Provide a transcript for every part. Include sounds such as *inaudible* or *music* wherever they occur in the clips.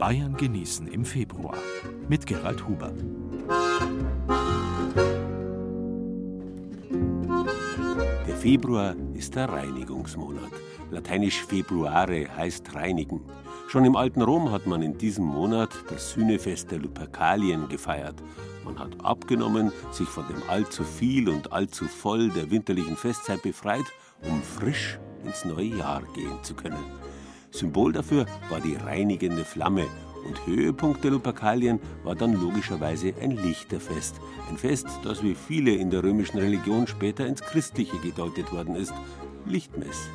Bayern genießen im Februar. Mit Gerald Huber. Der Februar ist der Reinigungsmonat. Lateinisch februare heißt reinigen. Schon im alten Rom hat man in diesem Monat das Sühnefest der Lupercalien gefeiert. Man hat abgenommen, sich von dem allzu viel und allzu voll der winterlichen Festzeit befreit, um frisch ins neue Jahr gehen zu können. Symbol dafür war die reinigende Flamme und Höhepunkt der Lupercalien war dann logischerweise ein Lichterfest. Ein Fest, das wie viele in der römischen Religion später ins Christliche gedeutet worden ist. Lichtmess.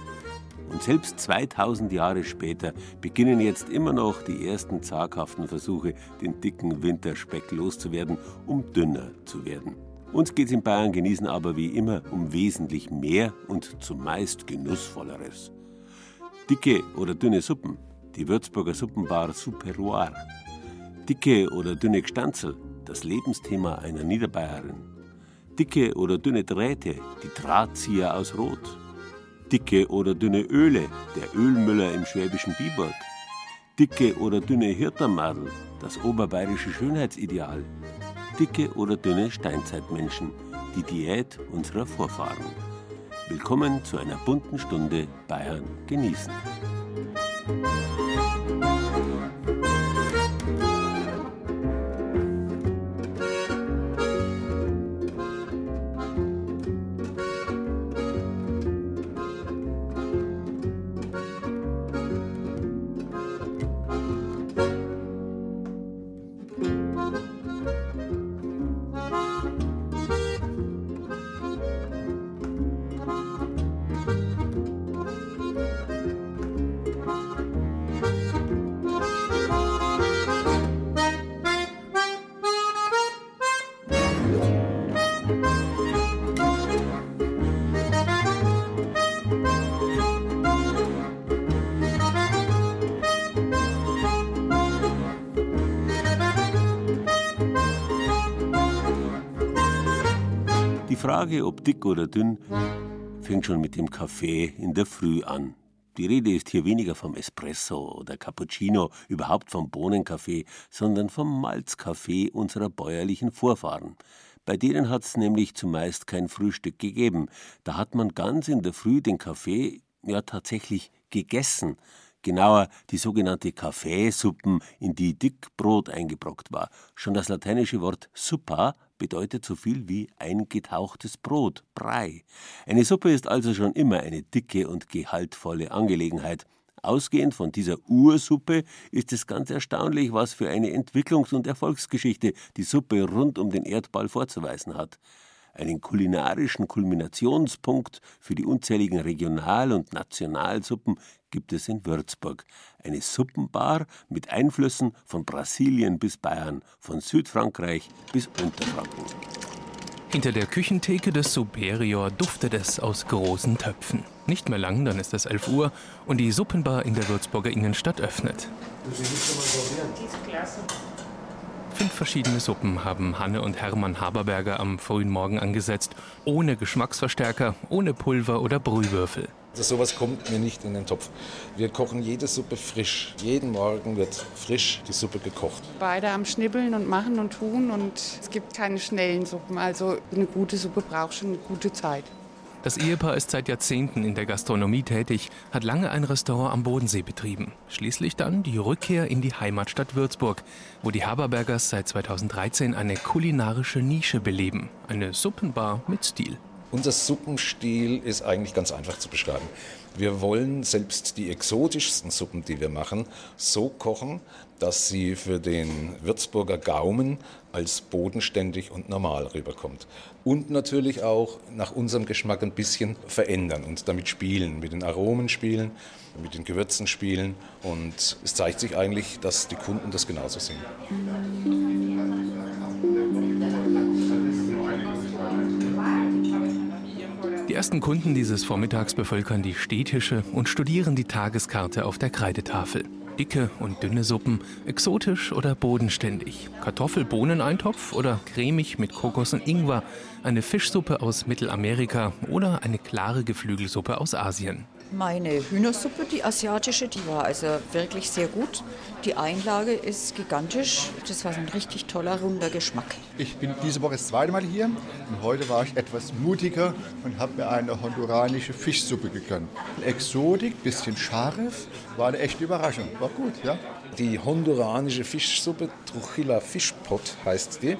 Und selbst 2000 Jahre später beginnen jetzt immer noch die ersten zaghaften Versuche, den dicken Winterspeck loszuwerden, um dünner zu werden. Uns geht's in Bayern genießen aber wie immer um wesentlich mehr und zumeist genussvolleres. Dicke oder dünne Suppen, die Würzburger Suppenbar Superoir. Dicke oder dünne Gstanzel, das Lebensthema einer Niederbayerin. Dicke oder dünne Drähte, die Drahtzieher aus Rot. Dicke oder dünne Öle, der Ölmüller im schwäbischen Biburg. Dicke oder dünne Hirtermadel, das oberbayerische Schönheitsideal. Dicke oder dünne Steinzeitmenschen, die Diät unserer Vorfahren. Willkommen zu einer bunten Stunde Bayern genießen. Dick oder dünn, fängt schon mit dem Kaffee in der Früh an. Die Rede ist hier weniger vom Espresso oder Cappuccino, überhaupt vom Bohnenkaffee, sondern vom Malzkaffee unserer bäuerlichen Vorfahren. Bei denen hat es nämlich zumeist kein Frühstück gegeben. Da hat man ganz in der Früh den Kaffee ja tatsächlich gegessen. Genauer die sogenannte Kaffeesuppen, in die Dickbrot eingebrockt war. Schon das lateinische Wort suppa bedeutet so viel wie eingetauchtes Brot, Brei. Eine Suppe ist also schon immer eine dicke und gehaltvolle Angelegenheit. Ausgehend von dieser Ursuppe ist es ganz erstaunlich, was für eine Entwicklungs- und Erfolgsgeschichte die Suppe rund um den Erdball vorzuweisen hat. Einen kulinarischen Kulminationspunkt für die unzähligen Regional- und Nationalsuppen gibt es in Würzburg. Eine Suppenbar mit Einflüssen von Brasilien bis Bayern, von Südfrankreich bis Unterfranken. Hinter der Küchentheke des Superior duftet es aus großen Töpfen. Nicht mehr lang, dann ist es 11 Uhr und die Suppenbar in der Würzburger Innenstadt öffnet. Fünf verschiedene Suppen haben Hanne und Hermann Haberberger am frühen Morgen angesetzt. Ohne Geschmacksverstärker, ohne Pulver oder Brühwürfel. Also sowas kommt mir nicht in den Topf. Wir kochen jede Suppe frisch. Jeden Morgen wird frisch die Suppe gekocht. Beide am Schnibbeln und machen und tun und es gibt keine schnellen Suppen. Also eine gute Suppe braucht schon eine gute Zeit. Das Ehepaar ist seit Jahrzehnten in der Gastronomie tätig, hat lange ein Restaurant am Bodensee betrieben. Schließlich dann die Rückkehr in die Heimatstadt Würzburg, wo die Haberbergers seit 2013 eine kulinarische Nische beleben. Eine Suppenbar mit Stil. Unser Suppenstil ist eigentlich ganz einfach zu beschreiben. Wir wollen selbst die exotischsten Suppen, die wir machen, so kochen, dass sie für den Würzburger Gaumen als bodenständig und normal rüberkommt. Und natürlich auch nach unserem Geschmack ein bisschen verändern und damit spielen, mit den Aromen spielen, mit den Gewürzen spielen. Und es zeigt sich eigentlich, dass die Kunden das genauso sehen. Ersten Kunden dieses Vormittags bevölkern die Städtische und studieren die Tageskarte auf der Kreidetafel. Dicke und dünne Suppen, exotisch oder bodenständig, Kartoffel-Bohneneintopf oder cremig mit Kokos und Ingwer, eine Fischsuppe aus Mittelamerika oder eine klare Geflügelsuppe aus Asien. Meine Hühnersuppe, die asiatische, die war also wirklich sehr gut. Die Einlage ist gigantisch. Das war ein richtig toller, runder Geschmack. Ich bin diese Woche das zweite Mal hier und heute war ich etwas mutiger und habe mir eine honduranische Fischsuppe gegönnt. Exotik, bisschen scharf, war eine echte Überraschung. War gut, ja. Die honduranische Fischsuppe, Trujilla Fischpot heißt die,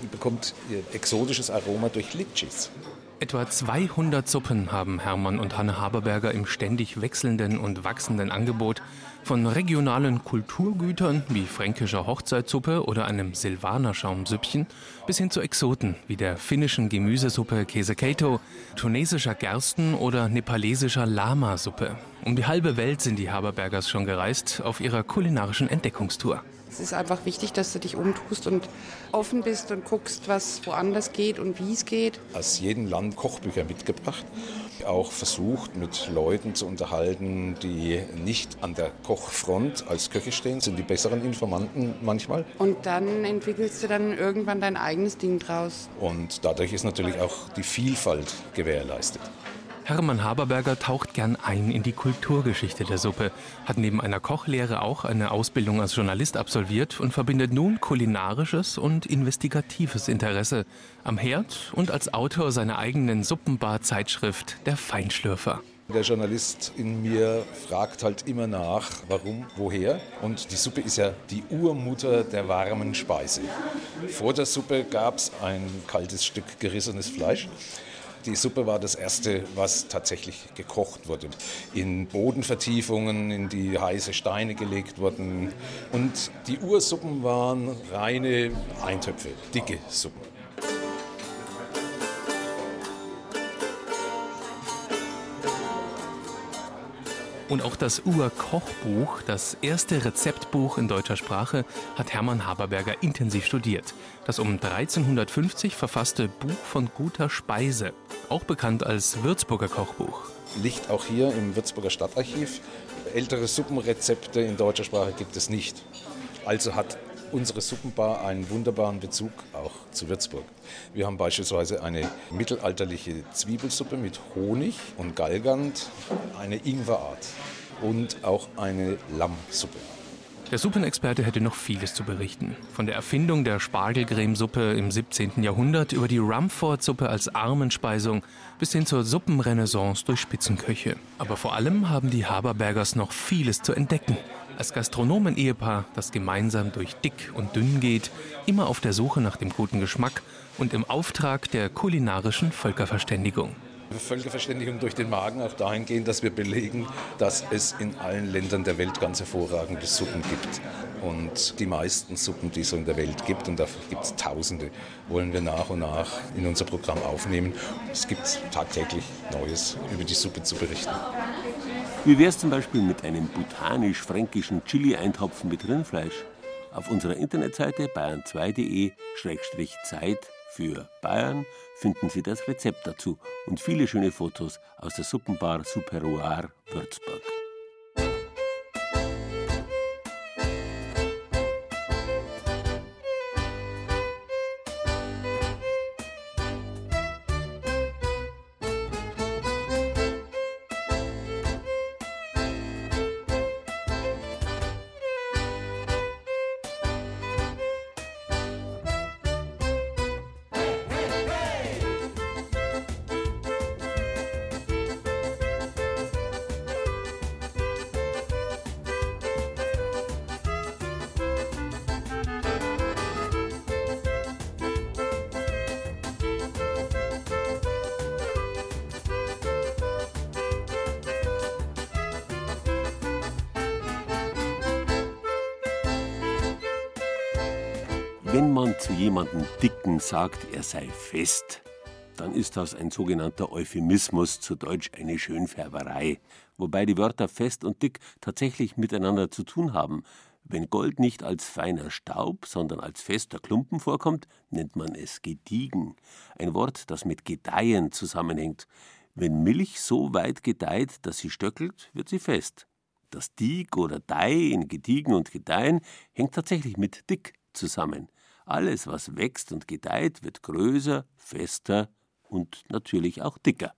die bekommt ihr exotisches Aroma durch Litchis. Etwa 200 Suppen haben Hermann und Hanne Haberberger im ständig wechselnden und wachsenden Angebot. Von regionalen Kulturgütern wie fränkischer Hochzeitssuppe oder einem Silvaner-Schaumsüppchen bis hin zu Exoten wie der finnischen Gemüsesuppe Käsekeito, tunesischer Gersten- oder nepalesischer Lama-Suppe. Um die halbe Welt sind die Haberbergers schon gereist auf ihrer kulinarischen Entdeckungstour. Es ist einfach wichtig, dass du dich umtust und offen bist und guckst, was woanders geht und wie es geht. Aus jedem Land Kochbücher mitgebracht. Auch versucht, mit Leuten zu unterhalten, die nicht an der Kochfront als Köche stehen, sind die besseren Informanten manchmal. Und dann entwickelst du dann irgendwann dein eigenes Ding draus. Und dadurch ist natürlich auch die Vielfalt gewährleistet. Hermann Haberberger taucht gern ein in die Kulturgeschichte der Suppe, hat neben einer Kochlehre auch eine Ausbildung als Journalist absolviert und verbindet nun kulinarisches und investigatives Interesse am Herd und als Autor seiner eigenen Suppenbar-Zeitschrift Der Feinschlürfer. Der Journalist in mir fragt halt immer nach, warum, woher. Und die Suppe ist ja die Urmutter der warmen Speise. Vor der Suppe gab es ein kaltes Stück gerissenes Fleisch. Die Suppe war das erste, was tatsächlich gekocht wurde. In Bodenvertiefungen, in die heiße Steine gelegt wurden. Und die Ursuppen waren reine Eintöpfe, dicke Suppen. Und auch das Urkochbuch, das erste Rezeptbuch in deutscher Sprache, hat Hermann Haberberger intensiv studiert. Das um 1350 verfasste Buch von guter Speise, auch bekannt als Würzburger Kochbuch. Liegt auch hier im Würzburger Stadtarchiv. Ältere Suppenrezepte in deutscher Sprache gibt es nicht. Also hat unsere Suppenbar einen wunderbaren Bezug auch zu Würzburg. Wir haben beispielsweise eine mittelalterliche Zwiebelsuppe mit Honig und Galgant, eine Ingwerart und auch eine Lammsuppe. Der Suppenexperte hätte noch vieles zu berichten. Von der Erfindung der Spargelcremesuppe im 17. Jahrhundert über die Rumford-Suppe als Armenspeisung bis hin zur Suppenrenaissance durch Spitzenköche. Aber vor allem haben die Haberbergers noch vieles zu entdecken. Als Gastronomen-Ehepaar, das gemeinsam durch dick und dünn geht, immer auf der Suche nach dem guten Geschmack und im Auftrag der kulinarischen Völkerverständigung. Völkerverständigung durch den Magen auch dahingehend, dass wir belegen, dass es in allen Ländern der Welt ganz hervorragende Suppen gibt. Und die meisten Suppen, die es in der Welt gibt, und dafür gibt es Tausende, wollen wir nach und nach in unser Programm aufnehmen. Es gibt tagtäglich Neues über die Suppe zu berichten. Wie wäre es zum Beispiel mit einem botanisch-fränkischen Chili-Eintopf mit Rindfleisch? Auf unserer Internetseite bayern2.de-zeit für Bayern finden Sie das Rezept dazu und viele schöne Fotos aus der Suppenbar Superoir Würzburg. Sagt, er sei fest, dann ist das ein sogenannter Euphemismus, zu Deutsch eine Schönfärberei, wobei die Wörter fest und dick tatsächlich miteinander zu tun haben. Wenn Gold nicht als feiner Staub, sondern als fester Klumpen vorkommt, nennt man es gediegen, ein Wort, das mit gedeihen zusammenhängt. Wenn Milch so weit gedeiht, dass sie stöckelt, wird sie fest. Das Dieg oder Dei in Gediegen und Gedeihen hängt tatsächlich mit dick zusammen. Alles, was wächst und gedeiht, wird größer, fester und natürlich auch dicker.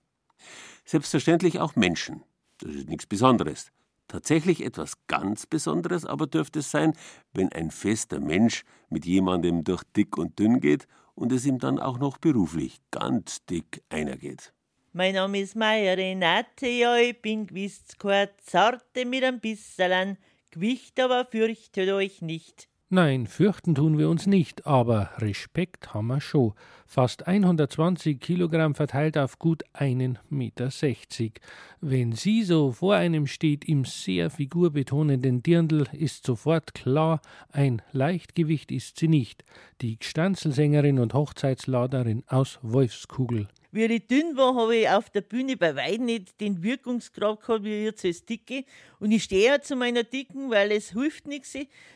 Selbstverständlich auch Menschen. Das ist nichts Besonderes. Tatsächlich etwas ganz Besonderes aber dürfte es sein, wenn ein fester Mensch mit jemandem durch dick und dünn geht und es ihm dann auch noch beruflich ganz dick einer geht. Mein Name ist Meier Renate, ja, ich bin gewiss keine Zarte mit ein bisschen Gewicht, aber fürchtet euch nicht. Nein, fürchten tun wir uns nicht, aber Respekt haben wir schon. Fast 120 Kilogramm verteilt auf gut einen Meter. sechzig. Wenn sie so vor einem steht im sehr figurbetonenden Dirndl, ist sofort klar, ein Leichtgewicht ist sie nicht. Die Gstanzelsängerin und Hochzeitsladerin aus Wolfskugel. Wie ich dünn war, habe ich auf der Bühne bei weitem nicht den Wirkungsgrad gehabt wie jetzt als Dicke. Und ich stehe ja zu meiner Dicken, weil es hilft nichts.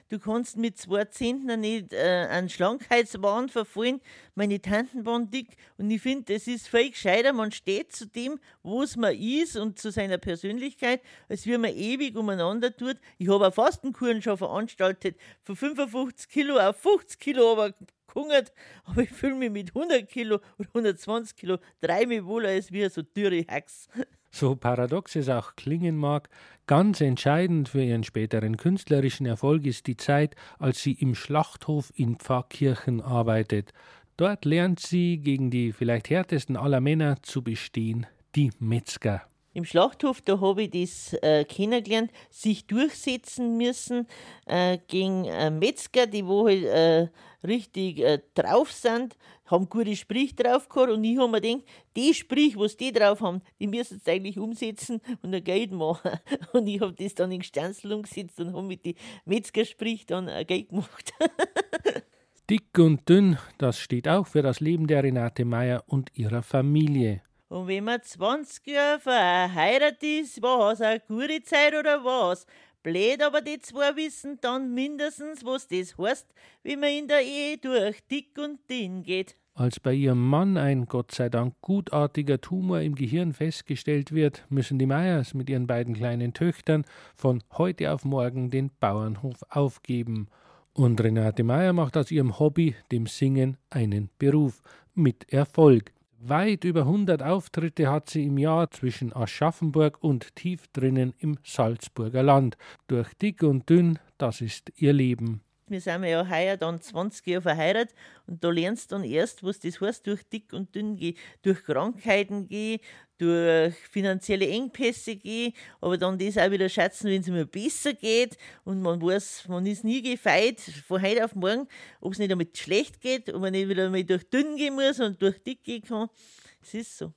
Du kannst mit zwei Zentner nicht äh, einen Schlankheitswahn verfallen. Meine Tanten waren dick. Und ich finde, es ist viel gescheiter, man steht zu dem, wo es man ist und zu seiner Persönlichkeit, als wie man ewig umeinander tut. Ich habe eine Fastenkuren schon veranstaltet, von 55 Kilo auf 50 Kilo, aber gehungert, aber ich fühle mich mit 100 Kilo oder 120 Kilo dreimal wohler als wie so dürre Hacks. So paradox es auch klingen mag, ganz entscheidend für ihren späteren künstlerischen Erfolg ist die Zeit, als sie im Schlachthof in Pfarrkirchen arbeitet. Dort lernt sie, gegen die vielleicht härtesten aller Männer zu bestehen, die Metzger. Im Schlachthof, da habe ich das äh, kennengelernt, sich durchsetzen müssen äh, gegen äh, Metzger, die wo halt äh, richtig äh, drauf sind, haben gute Sprich drauf gehabt und ich habe mir gedacht, die Sprich, was die drauf haben, die müssen es eigentlich umsetzen und ein Geld machen. *laughs* Und ich habe das dann in Stanzel umgesetzt und habe mit den Metzgersprich dann ein Geld gemacht. *laughs* Dick und dünn, das steht auch für das Leben der Renate Meyer und ihrer Familie. Und wenn man 20 Jahre verheiratet ist, war es eine gute Zeit oder was? Blöd, aber die zwei wissen dann mindestens, was das heißt, wie man in der Ehe durch dick und dünn geht. Als bei ihrem Mann ein Gott sei Dank gutartiger Tumor im Gehirn festgestellt wird, müssen die Meyers mit ihren beiden kleinen Töchtern von heute auf morgen den Bauernhof aufgeben. Und Renate Meyer macht aus ihrem Hobby, dem Singen, einen Beruf mit Erfolg. Weit über 100 Auftritte hat sie im Jahr zwischen Aschaffenburg und tief drinnen im Salzburger Land. Durch dick und dünn, das ist ihr Leben. Wir sind ja heuer dann 20 Jahre verheiratet und da lernst du dann erst, was das heißt, durch dick und dünn gehen, durch Krankheiten gehen, durch finanzielle Engpässe gehen, aber dann das auch wieder schätzen, wenn es mir besser geht und man weiß, man ist nie gefeit von heute auf morgen, ob es nicht damit schlecht geht und man nicht wieder mal durch dünn gehen muss und durch dick gehen kann. Es ist so.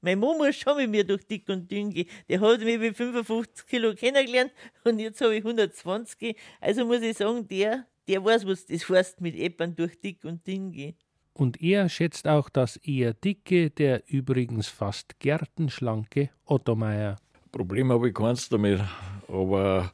Mein Mann muss schon mit mir durch dick und dünn gehen. Der hat mich mit 55 Kilo kennengelernt und jetzt habe ich 120. Also muss ich sagen, der, der weiß, was das heißt, mit Eppern durch dick und dünn gehen. Und er schätzt auch das eher dicke, der übrigens fast gärtenschlanke Otto Meier. Problem habe ich keins damit, aber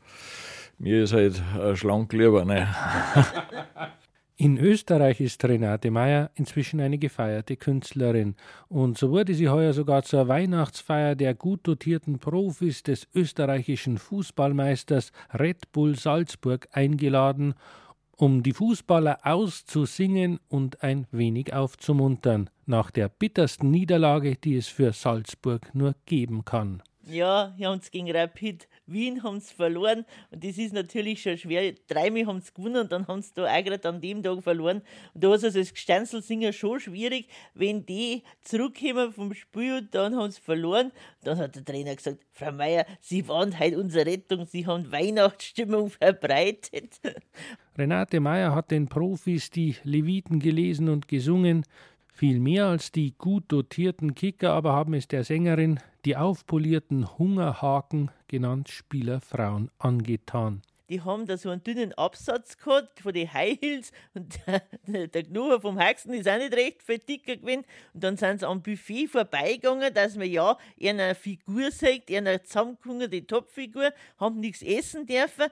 mir ist halt schlank lieber. Ne? *laughs* In Österreich ist Renate Meyer inzwischen eine gefeierte Künstlerin und so wurde sie heuer sogar zur Weihnachtsfeier der gut dotierten Profis des österreichischen Fußballmeisters Red Bull Salzburg eingeladen, um die Fußballer auszusingen und ein wenig aufzumuntern nach der bittersten Niederlage, die es für Salzburg nur geben kann. Ja, wir haben es gegen Rapid Wien haben verloren und das ist natürlich schon schwer. Dreimal haben sie gewonnen und dann haben sie da auch gerade an dem Tag verloren. Und da ist also das Gestanzelsinger schon schwierig, wenn die zurückkommen vom Spiel und dann haben sie verloren. Dann hat der Trainer gesagt, Frau Meier, Sie waren heute unsere Rettung, Sie haben Weihnachtsstimmung verbreitet. Renate Meyer hat den Profis die Leviten gelesen und gesungen. Viel mehr als die gut dotierten Kicker aber haben es der Sängerin die aufpolierten Hungerhaken, genannt Spielerfrauen, angetan. Die haben da so einen dünnen Absatz gehabt von den High Heels und *laughs* der, der Knucher vom Haxen ist auch nicht recht viel dicker gewesen. Und dann sind sie am Buffet vorbeigegangen, dass man ja eine Figur sagt, eine zusammengehungerte Topfigur, haben nichts essen dürfen.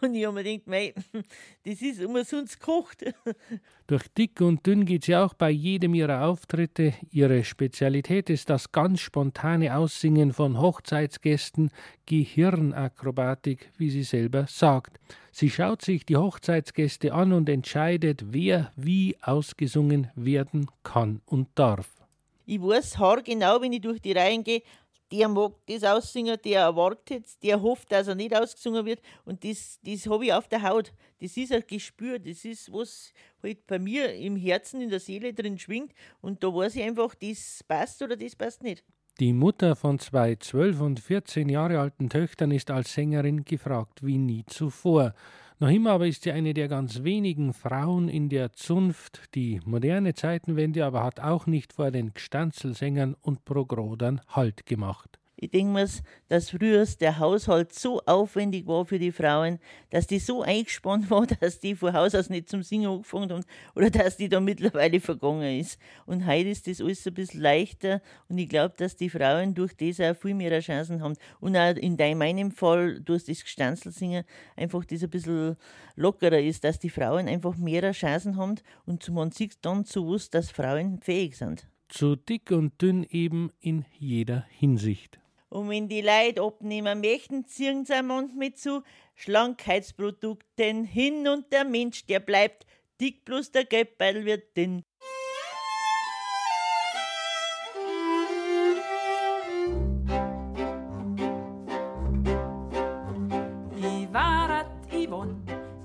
Und ich habe mir gedacht, mei, *laughs* das ist umsonst gekocht. *laughs* Durch dick und dünn geht sie auch bei jedem ihrer Auftritte. Ihre Spezialität ist das ganz spontane Aussingen von Hochzeitsgästen, Gehirnakrobatik, wie sie selber sagt. Sie schaut sich die Hochzeitsgäste an und entscheidet, wer wie ausgesungen werden kann und darf. Ich weiß haargenau, wenn ich durch die Reihen gehe, der mag das aussingen, der erwartet der hofft, dass er nicht ausgesungen wird. Und das, das habe ich auf der Haut. Das ist ein Gespür, das ist was halt bei mir im Herzen, in der Seele drin schwingt. Und da weiß ich einfach, das passt oder das passt nicht. Die Mutter von zwei zwölf und 14 Jahre alten Töchtern ist als Sängerin gefragt wie nie zuvor. Noch immer aber ist sie eine der ganz wenigen Frauen in der Zunft. Die moderne Zeitenwende aber hat auch nicht vor den Gstanzelsängern und Progrodern Halt gemacht. Ich denke mir, dass früher der Haushalt so aufwendig war für die Frauen, dass die so eingespannt war, *laughs* dass die von Haus aus nicht zum Singen angefangen haben oder dass die da mittlerweile vergangen ist. Und heute ist das alles ein bisschen leichter und ich glaube, dass die Frauen durch das auch viel mehr Chancen haben. Und auch in meinem Fall, durch das Gestanzelsingen, einfach das ein bisschen lockerer ist, dass die Frauen einfach mehr Chancen haben und man sieht dann zu dass Frauen fähig sind. Zu dick und dünn eben in jeder Hinsicht. Und wenn die Leute abnehmen möchten, ziehen sie am Mund mit zu Schlankheitsprodukten hin und der Mensch, der bleibt dick, plus der Geldbeutel wird dünn.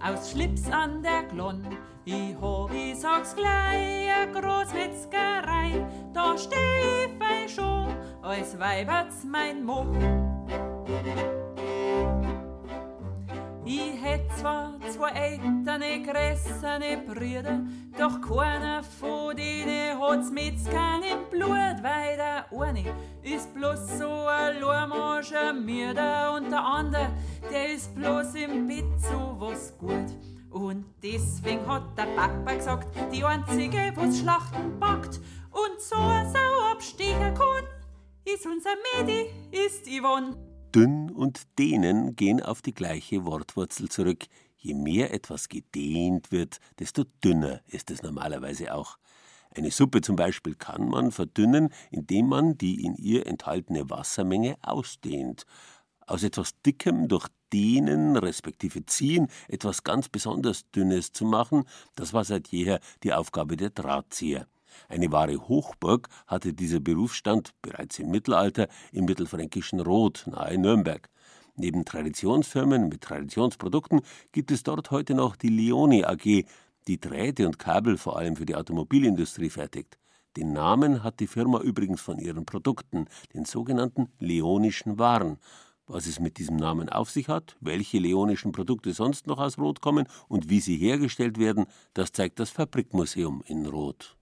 Aus Schlips an der Glonn. Ich hab, ich sag's gleich, a Großmetzgerei, da steh ich schon als Weiberts mein Mo. Ich hätt zwar zwei älterne, größere Brüder, doch keiner von denen hat's mit im Blut, weil der eine ist bloß so ein Lormarscher Mörder und der andere, der ist bloß im Bett so was gut. Und deswegen hat der Papa gesagt, die einzige, wo's Schlachten packt und so ein Sau absteigen kann, ist unser Medi, ist Yvonne. Dünn und dehnen gehen auf die gleiche Wortwurzel zurück. Je mehr etwas gedehnt wird, desto dünner ist es normalerweise auch. Eine Suppe zum Beispiel kann man verdünnen, indem man die in ihr enthaltene Wassermenge ausdehnt. Aus etwas Dickem durch Dehnen respektive Ziehen etwas ganz besonders Dünnes zu machen, das war seit jeher die Aufgabe der Drahtzieher. Eine wahre Hochburg hatte dieser Berufsstand bereits im Mittelalter im mittelfränkischen Roth nahe Nürnberg. Neben Traditionsfirmen mit Traditionsprodukten gibt es dort heute noch die Leoni AG, die Drähte und Kabel vor allem für die Automobilindustrie fertigt. Den Namen hat die Firma übrigens von ihren Produkten, den sogenannten leonischen Waren. Was es mit diesem Namen auf sich hat, welche leonischen Produkte sonst noch aus Rot kommen und wie sie hergestellt werden, das zeigt das Fabrikmuseum in Rot.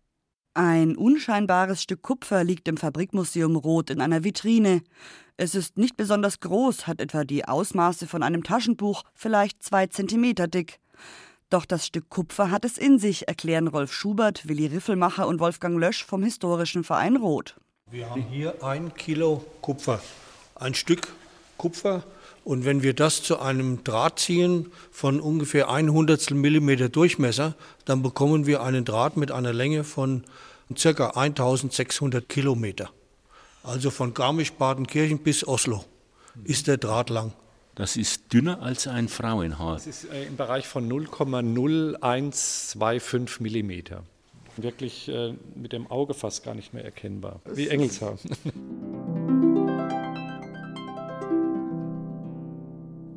Ein unscheinbares Stück Kupfer liegt im Fabrikmuseum Rot in einer Vitrine. Es ist nicht besonders groß, hat etwa die Ausmaße von einem Taschenbuch, vielleicht zwei Zentimeter dick. Doch das Stück Kupfer hat es in sich, erklären Rolf Schubert, Willi Riffelmacher und Wolfgang Lösch vom Historischen Verein Rot. Wir haben hier ein Kilo Kupfer, ein Stück Kupfer. Und wenn wir das zu einem Draht ziehen von ungefähr ein Hundertstel Millimeter Durchmesser, dann bekommen wir einen Draht mit einer Länge von ca. 1600 Kilometer. Also von Garmisch-Partenkirchen bis Oslo ist der Draht lang. Das ist dünner als ein Frauenhaar. Das ist äh, im Bereich von 0,0125 Millimeter. Wirklich äh, mit dem Auge fast gar nicht mehr erkennbar. Wie Engelshaar. *laughs*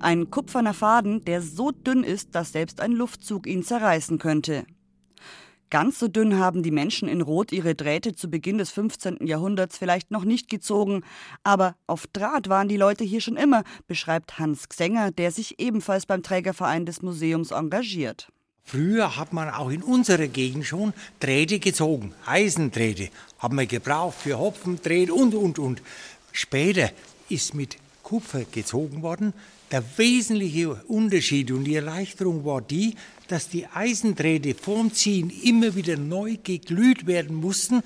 Ein kupferner Faden, der so dünn ist, dass selbst ein Luftzug ihn zerreißen könnte. Ganz so dünn haben die Menschen in Rot ihre Drähte zu Beginn des 15. Jahrhunderts vielleicht noch nicht gezogen, aber auf Draht waren die Leute hier schon immer, beschreibt Hans Gsänger, der sich ebenfalls beim Trägerverein des Museums engagiert. Früher hat man auch in unserer Gegend schon Drähte gezogen, Eisendrähte haben wir gebraucht für Hopfendrähte und und und. Später ist mit Kupfer gezogen worden, Der wesentliche Unterschied und die Erleichterung war die, dass die Eisendrähte vorm Ziehen immer wieder neu geglüht werden mussten,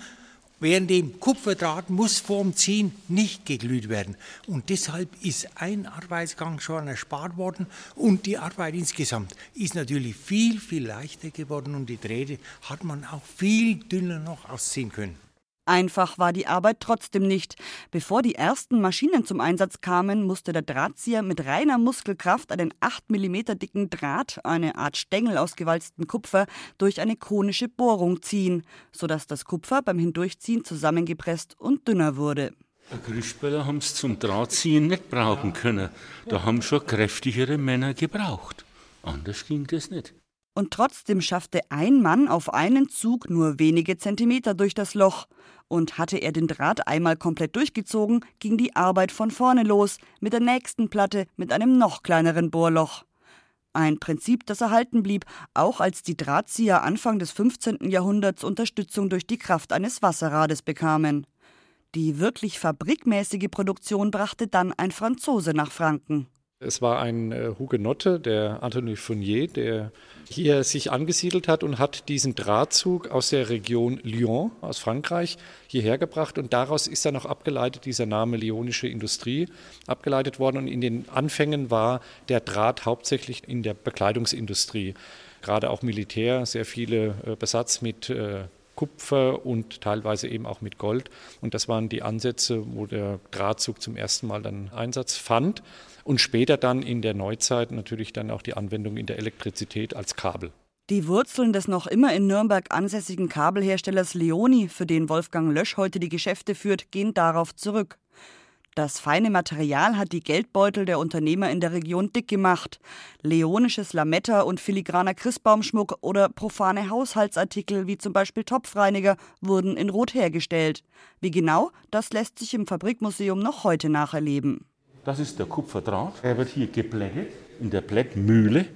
während dem Kupferdraht muss vorm Ziehen nicht geglüht werden. Und deshalb ist ein Arbeitsgang schon erspart worden und die Arbeit insgesamt ist natürlich viel, viel leichter geworden und die Drähte hat man auch viel dünner noch ausziehen können. Einfach war die Arbeit trotzdem nicht. Bevor die ersten Maschinen zum Einsatz kamen, musste der Drahtzieher mit reiner Muskelkraft einen 8 mm dicken Draht, eine Art Stängel aus gewalztem Kupfer, durch eine konische Bohrung ziehen, sodass das Kupfer beim Hindurchziehen zusammengepresst und dünner wurde. Grischböller haben es zum Drahtziehen nicht brauchen können. Da haben schon kräftigere Männer gebraucht. Anders ging das nicht. Und trotzdem schaffte ein Mann auf einen Zug nur wenige Zentimeter durch das Loch. Und hatte er den Draht einmal komplett durchgezogen, ging die Arbeit von vorne los, mit der nächsten Platte mit einem noch kleineren Bohrloch. Ein Prinzip, das erhalten blieb, auch als die Drahtzieher Anfang des 15. Jahrhunderts Unterstützung durch die Kraft eines Wasserrades bekamen. Die wirklich fabrikmäßige Produktion brachte dann ein Franzose nach Franken. Es war ein äh, Hugenotte, der Anthony Fournier, der hier sich angesiedelt hat und hat diesen Drahtzug aus der Region Lyon, aus Frankreich, hierher gebracht. Und daraus ist dann auch abgeleitet dieser Name Lyonische Industrie abgeleitet worden. Und in den Anfängen war der Draht hauptsächlich in der Bekleidungsindustrie, gerade auch Militär, sehr viele äh, Besatz mit äh, Kupfer und teilweise eben auch mit Gold. Und das waren die Ansätze, wo der Drahtzug zum ersten Mal dann Einsatz fand und später dann in der Neuzeit natürlich dann auch die Anwendung in der Elektrizität als Kabel. Die Wurzeln des noch immer in Nürnberg ansässigen Kabelherstellers Leoni, für den Wolfgang Lösch heute die Geschäfte führt, gehen darauf zurück. Das feine Material hat die Geldbeutel der Unternehmer in der Region dick gemacht. Leonisches Lametta und filigraner Christbaumschmuck oder profane Haushaltsartikel wie zum Beispiel Topfreiniger wurden in Rot hergestellt. Wie genau, das lässt sich im Fabrikmuseum noch heute nacherleben. Das ist der Kupferdraht. Er wird hier geblättet in der Blättmühle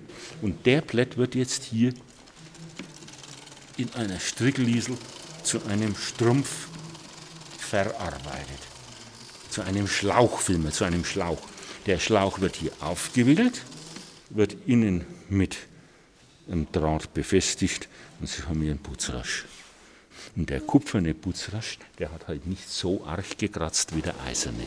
und der Blätt wird jetzt hier in einer Strickliesel zu einem Strumpf verarbeitet. Zu einem Schlauchfilmer, zu einem Schlauch. Der Schlauch wird hier aufgewickelt, wird innen mit einem Draht befestigt und Sie haben hier einen Putzrasch. Und der kupferne Putzrasch, der hat halt nicht so arg gekratzt wie der eiserne.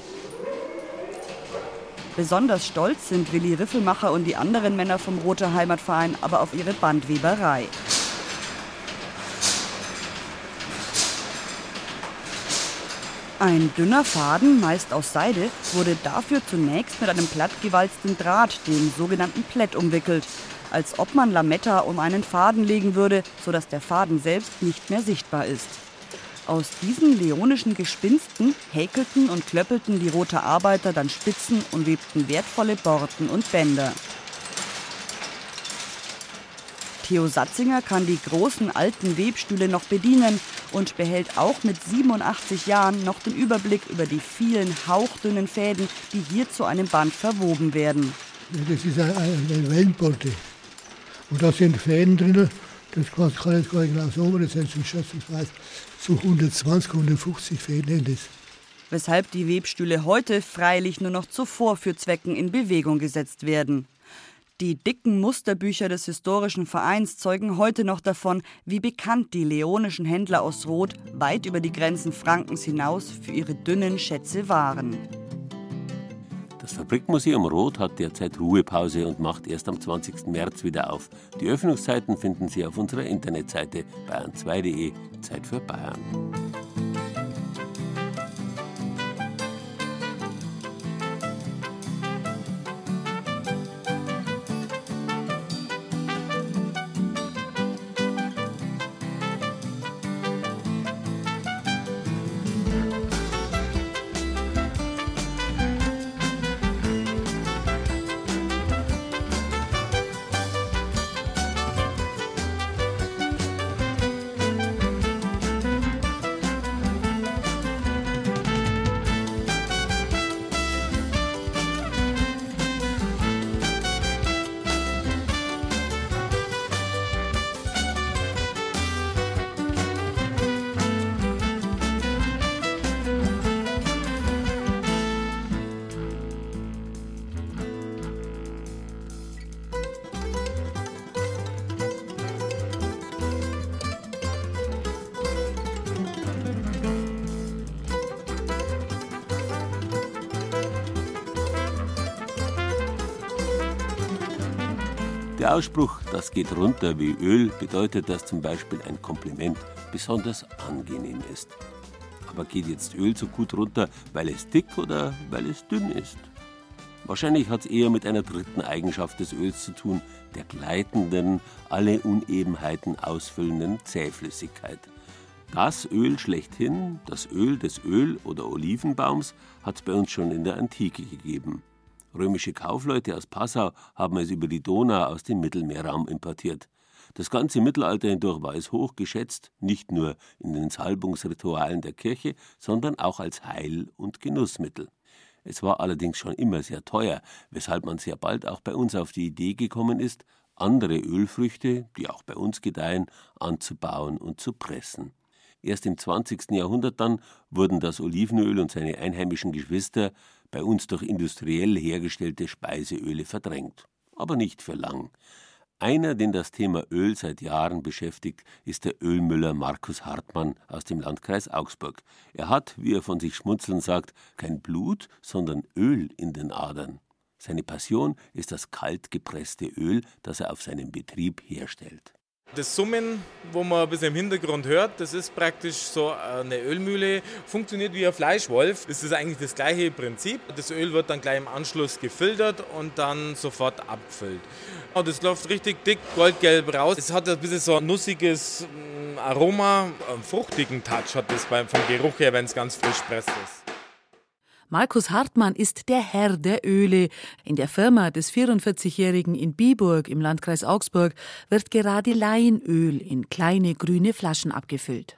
Besonders stolz sind Willi Riffelmacher und die anderen Männer vom Rote Heimatverein aber auf ihre Bandweberei. Ein dünner Faden, meist aus Seide, wurde dafür zunächst mit einem plattgewalzten Draht, dem sogenannten Plätt, umwickelt, als ob man Lametta um einen Faden legen würde, sodass der Faden selbst nicht mehr sichtbar ist. Aus diesen leonischen Gespinsten häkelten und klöppelten die rote Arbeiter dann Spitzen und webten wertvolle Borten und Bänder. Theo Satzinger kann die großen alten Webstühle noch bedienen und behält auch mit 87 Jahren noch den Überblick über die vielen hauchdünnen Fäden, die hier zu einem Band verwoben werden. Das ist eine, Wellenborte. Und da sind Fäden drin, das kann, ich gar nicht genau sagen, das sind schätzungsweise so 120, 150 Fäden das. Weshalb die Webstühle heute freilich nur noch zu Vorführzwecken in Bewegung gesetzt werden. Die dicken Musterbücher des historischen Vereins zeugen heute noch davon, wie bekannt die leonischen Händler aus Roth weit über die Grenzen Frankens hinaus für ihre dünnen Schätze waren. Das Fabrikmuseum Roth hat derzeit Ruhepause und macht erst am 20. März wieder auf. Die Öffnungszeiten finden Sie auf unserer Internetseite bayern2.de. Zeit für Bayern. Ausspruch, das geht runter wie Öl, bedeutet, dass zum Beispiel ein Kompliment besonders angenehm ist. Aber geht jetzt Öl so gut runter, weil es dick oder weil es dünn ist? Wahrscheinlich hat es eher mit einer dritten Eigenschaft des Öls zu tun, der gleitenden, alle Unebenheiten ausfüllenden Zähflüssigkeit. Das Öl schlechthin, das Öl des Öl- oder Olivenbaums, hat es bei uns schon in der Antike gegeben. Römische Kaufleute aus Passau haben es über die Donau aus dem Mittelmeerraum importiert. Das ganze Mittelalter hindurch war es hoch geschätzt, nicht nur in den Salbungsritualen der Kirche, sondern auch als Heil- und Genussmittel. Es war allerdings schon immer sehr teuer, weshalb man sehr bald auch bei uns auf die Idee gekommen ist, andere Ölfrüchte, die auch bei uns gedeihen, anzubauen und zu pressen. Erst im 20. Jahrhundert dann wurden das Olivenöl und seine einheimischen Geschwister bei uns durch industriell hergestellte Speiseöle verdrängt. Aber nicht für lang. Einer, den das Thema Öl seit Jahren beschäftigt, ist der Ölmüller Markus Hartmann aus dem Landkreis Augsburg. Er hat, wie er von sich schmunzeln sagt, kein Blut, sondern Öl in den Adern. Seine Passion ist das kalt gepresste Öl, das er auf seinem Betrieb herstellt. Das Summen, wo man ein bisschen im Hintergrund hört, das ist praktisch so eine Ölmühle, funktioniert wie ein Fleischwolf. Das ist eigentlich das gleiche Prinzip. Das Öl wird dann gleich im Anschluss gefiltert und dann sofort abgefüllt. Und das läuft richtig dick goldgelb raus. Es hat ein bisschen so ein nussiges mm, Aroma, einen fruchtigen Touch hat das vom Geruch her, wenn es ganz frisch presst ist. Markus Hartmann ist der Herr der Öle. In der Firma des 44-Jährigen in Biburg im Landkreis Augsburg wird gerade Laienöl in kleine grüne Flaschen abgefüllt.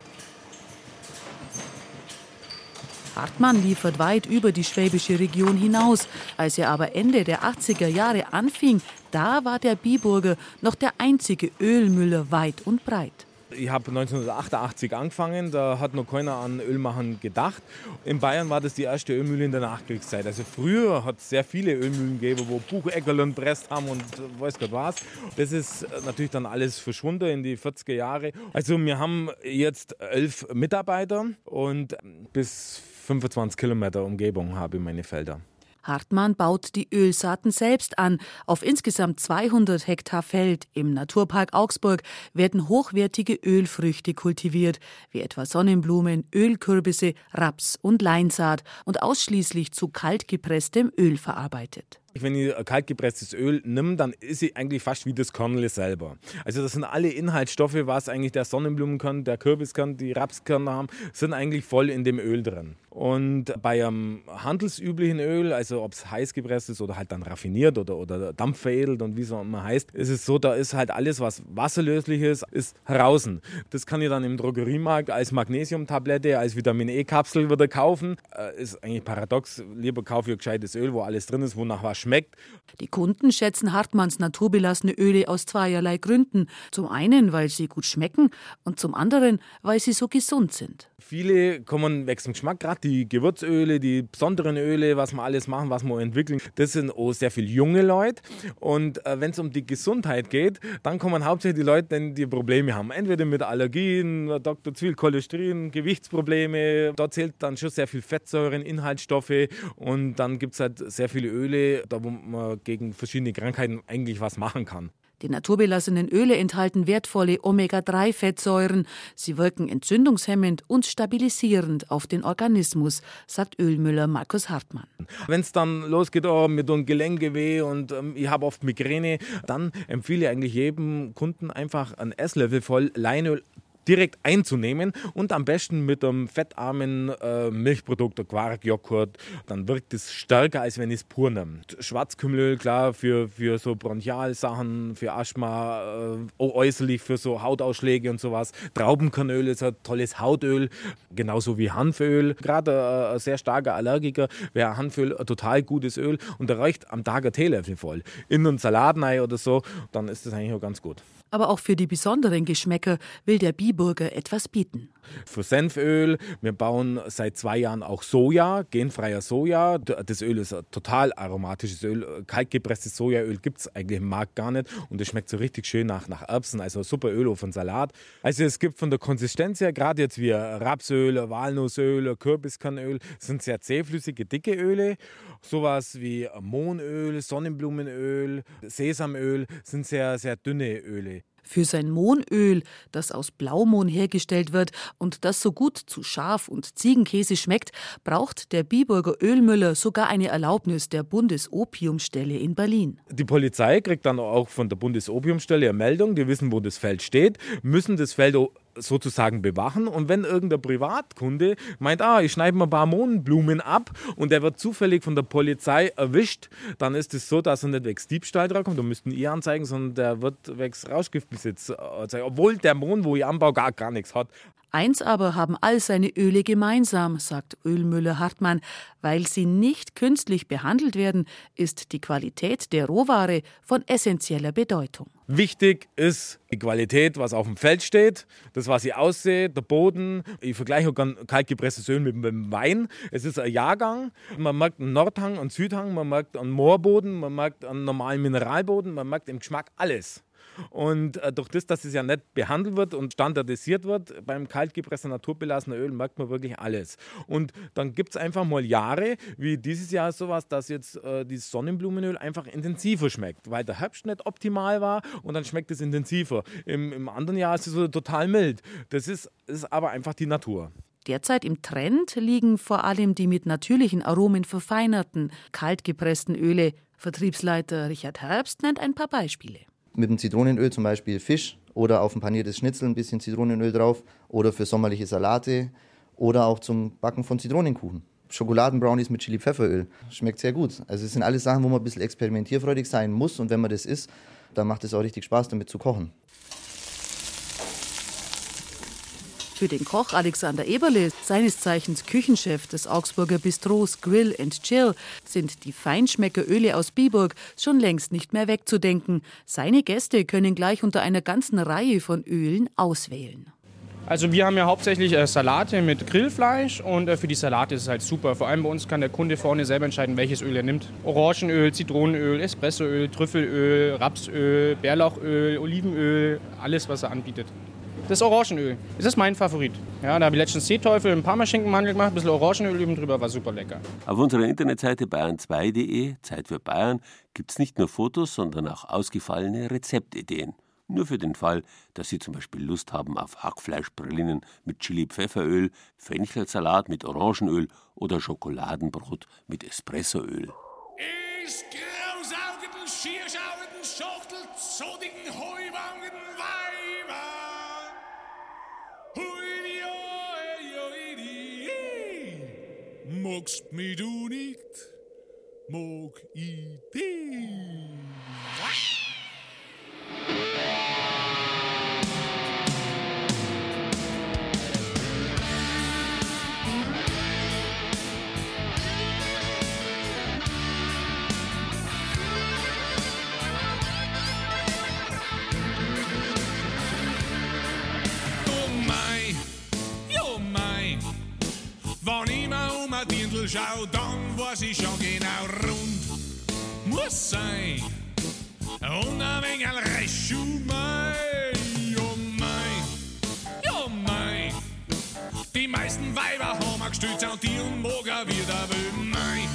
Hartmann liefert weit über die schwäbische Region hinaus. Als er aber Ende der 80er Jahre anfing, da war der Biburger noch der einzige Ölmüller weit und breit. Ich habe 1988 angefangen, da hat noch keiner an Ölmachen gedacht. In Bayern war das die erste Ölmühle in der Nachkriegszeit. Also früher hat es sehr viele Ölmühlen gegeben, wo Bucheckerln presst haben und weiß Gott was. Das ist natürlich dann alles verschwunden in die 40er Jahre. Also wir haben jetzt elf Mitarbeiter und bis 25 Kilometer Umgebung habe ich meine Felder. Hartmann baut die Ölsaaten selbst an. Auf insgesamt 200 Hektar Feld im Naturpark Augsburg werden hochwertige Ölfrüchte kultiviert, wie etwa Sonnenblumen, Ölkürbisse, Raps und Leinsaat und ausschließlich zu kaltgepresstem Öl verarbeitet. Wenn ich kaltgepresstes Öl nehme, dann ist sie eigentlich fast wie das Kernel selber. Also das sind alle Inhaltsstoffe, was eigentlich der Sonnenblumenkern, der Kürbiskern, die Rapskerne haben, sind eigentlich voll in dem Öl drin. Und bei einem handelsüblichen Öl, also ob es heiß gepresst ist oder halt dann raffiniert oder, oder dampfveredelt und wie es auch immer heißt, ist es so, da ist halt alles, was wasserlöslich ist, ist heraus. Das kann ich dann im Drogeriemarkt als Magnesiumtablette, als Vitamin E-Kapsel wieder kaufen. Äh, ist eigentlich paradox. Lieber kaufe ich gescheites Öl, wo alles drin ist, wonach was schmeckt. Die Kunden schätzen Hartmanns naturbelassene Öle aus zweierlei Gründen. Zum einen, weil sie gut schmecken und zum anderen, weil sie so gesund sind. Viele kommen weg zum Geschmack, gerade die Gewürzöle, die besonderen Öle, was wir alles machen, was wir entwickeln. Das sind auch sehr viele junge Leute. Und äh, wenn es um die Gesundheit geht, dann kommen hauptsächlich die Leute, die Probleme haben. Entweder mit Allergien, Dr. Zwill, Cholesterin, Gewichtsprobleme. Da zählt dann schon sehr viel Fettsäuren, Inhaltsstoffe. Und dann gibt es halt sehr viele Öle, da wo man gegen verschiedene Krankheiten eigentlich was machen kann. Die naturbelassenen Öle enthalten wertvolle Omega-3-Fettsäuren. Sie wirken entzündungshemmend und stabilisierend auf den Organismus, sagt Ölmüller Markus Hartmann. Wenn es dann losgeht, oh, mit einem Gelenkgeweh und ähm, ich habe oft Migräne, dann empfehle ich eigentlich jedem Kunden einfach einen Esslöffel voll Leinöl direkt einzunehmen und am besten mit einem fettarmen äh, Milchprodukt, Quark, Joghurt, dann wirkt es stärker, als wenn ich es pur nehme. Schwarzkümmelöl, klar, für, für so Bronchialsachen, für Asthma, äh, äußerlich für so Hautausschläge und sowas. Traubenkernöl ist ein tolles Hautöl, genauso wie Hanföl. Gerade äh, ein sehr starker Allergiker wäre Hanföl ein total gutes Öl und da reicht am Tag ein Teelöffel voll. In einen Salat oder so, dann ist das eigentlich auch ganz gut. Aber auch für die besonderen Geschmäcker will der Biburger etwas bieten. Für Senföl, wir bauen seit zwei Jahren auch Soja, genfreier Soja. Das Öl ist ein total aromatisches Öl. Kaltgepresstes Sojaöl gibt es eigentlich im Markt gar nicht und es schmeckt so richtig schön nach, nach Erbsen, also super Öl von Salat. Also es gibt von der Konsistenz her, gerade jetzt wie Rapsöl, Walnussöl, Kürbiskernöl, sind sehr zähflüssige, dicke Öle. Sowas wie Mohnöl, Sonnenblumenöl, Sesamöl sind sehr, sehr dünne Öle. Für sein Mohnöl, das aus Blaumohn hergestellt wird und das so gut zu Schaf- und Ziegenkäse schmeckt, braucht der Biburger Ölmüller sogar eine Erlaubnis der Bundesopiumstelle in Berlin. Die Polizei kriegt dann auch von der Bundesopiumstelle eine Meldung, die wissen, wo das Feld steht, müssen das Feld sozusagen bewachen. Und wenn irgendein Privatkunde meint, ah, ich schneide mal ein paar Mohnblumen ab und der wird zufällig von der Polizei erwischt, dann ist es so, dass er nicht wegs Diebstahl kommt, da müssten ihr anzeigen, sondern der wird wegs Rauschgiftbesitz anzeigen, obwohl der Mohn, wo ich anbaue, gar, gar nichts hat. Eins aber haben all seine Öle gemeinsam, sagt Ölmüller Hartmann. Weil sie nicht künstlich behandelt werden, ist die Qualität der Rohware von essentieller Bedeutung. Wichtig ist die Qualität, was auf dem Feld steht, das, was ich aussehe, der Boden. Ich vergleiche auch kaltgepresstes Öl mit, dem Wein. Es ist ein Jahrgang. Man merkt einen Nordhang, einen Südhang, man merkt einen Moorboden, man merkt einen normalen Mineralboden, man merkt im Geschmack alles. Und äh, durch das, dass es ja nicht behandelt wird und standardisiert wird, beim kaltgepressten naturbelassener Öl merkt man wirklich alles. Und dann gibt es einfach mal Jahre, wie dieses Jahr sowas, dass jetzt äh, dieses Sonnenblumenöl einfach intensiver schmeckt, weil der Herbst nicht optimal war und dann schmeckt es intensiver. Im, im anderen Jahr ist es so total mild. Das ist, ist aber einfach die Natur. Derzeit im Trend liegen vor allem die mit natürlichen Aromen verfeinerten, kaltgepressten Öle. Vertriebsleiter Richard Herbst nennt ein paar Beispiele mit dem Zitronenöl zum Beispiel Fisch oder auf ein paniertes Schnitzel ein bisschen Zitronenöl drauf oder für sommerliche Salate oder auch zum Backen von Zitronenkuchen. Schokoladenbrownies mit Chili-Pfefferöl. Schmeckt sehr gut. Also es sind alles Sachen, wo man ein bisschen experimentierfreudig sein muss und wenn man das isst, dann macht es auch richtig Spaß, damit zu kochen. Für den Koch Alexander Eberle, seines Zeichens Küchenchef des Augsburger Bistros Grill and Chill, sind die Feinschmeckeröle aus Biburg schon längst nicht mehr wegzudenken. Seine Gäste können gleich unter einer ganzen Reihe von Ölen auswählen. Also wir haben ja hauptsächlich äh, Salate mit Grillfleisch und äh, für die Salate ist es halt super. Vor allem bei uns kann der Kunde vorne selber entscheiden, welches Öl er nimmt. Orangenöl, Zitronenöl, Espressoöl, Trüffelöl, Rapsöl, Bärlauchöl, Olivenöl, alles was er anbietet. Das Orangenöl. Das ist mein Favorit. Ja, da habe ich letztens Seeteufel im Parmaschinkenmandel gemacht, ein bisschen Orangenöl üben drüber, war super lecker. Auf unserer Internetseite bayern2.de, Zeit für Bayern, gibt es nicht nur Fotos, sondern auch ausgefallene Rezeptideen. Nur für den Fall, dass Sie zum Beispiel Lust haben auf Hackfleischpralinen mit Chili-Pfefferöl, Fenchelsalat mit Orangenöl oder Schokoladenbrot mit Espressoöl. Ist grausaugenden, schierschauenden, Schachtel, zodigen, heuwangen Magst mich du nicht, mag ich dich. Schau, dann weiß ich schon genau rund. Muss sein. Und ein wenig Reschu, mein, oh mein, ja mein. Die meisten Weiber haben gestützt und die und morgen wieder will mein,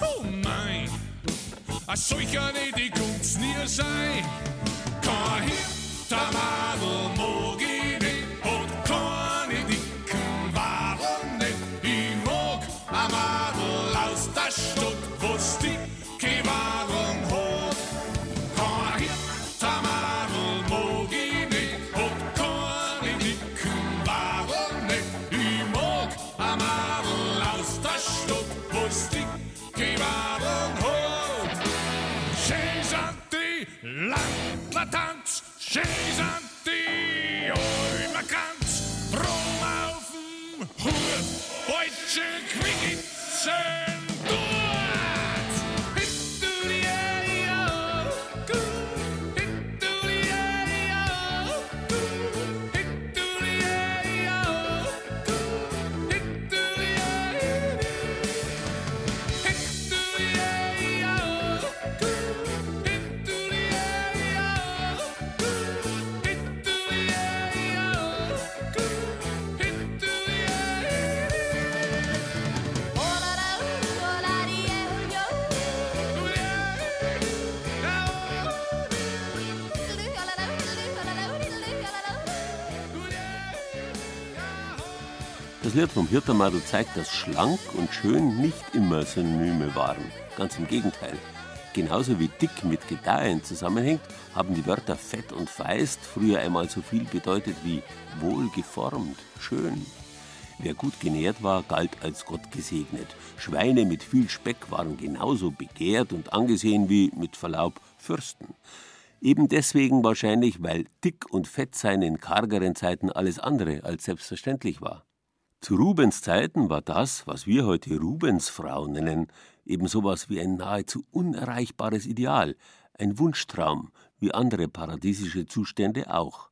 oh mein. A solcher, die kommt's nie sein. Kein Hintermadel, morgen. Das Lied vom Hirtermadel zeigt, dass schlank und schön nicht immer Synonyme waren. Ganz im Gegenteil. Genauso wie dick mit gedeihen zusammenhängt, haben die Wörter fett und feist früher einmal so viel bedeutet wie wohlgeformt, schön. Wer gut genährt war, galt als Gott gesegnet. Schweine mit viel Speck waren genauso begehrt und angesehen wie, mit Verlaub, Fürsten. Eben deswegen wahrscheinlich, weil dick und fett sein in kargeren Zeiten alles andere als selbstverständlich war. Zu Rubens Zeiten war das, was wir heute Rubensfrau nennen, eben sowas wie ein nahezu unerreichbares Ideal, ein Wunschtraum, wie andere paradiesische Zustände auch.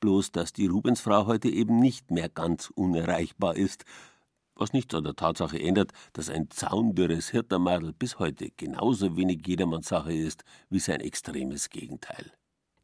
Bloß, dass die Rubensfrau heute eben nicht mehr ganz unerreichbar ist, was nichts an der Tatsache ändert, dass ein zaundürres Hirtermadel bis heute genauso wenig Jedermannssache ist wie sein extremes Gegenteil.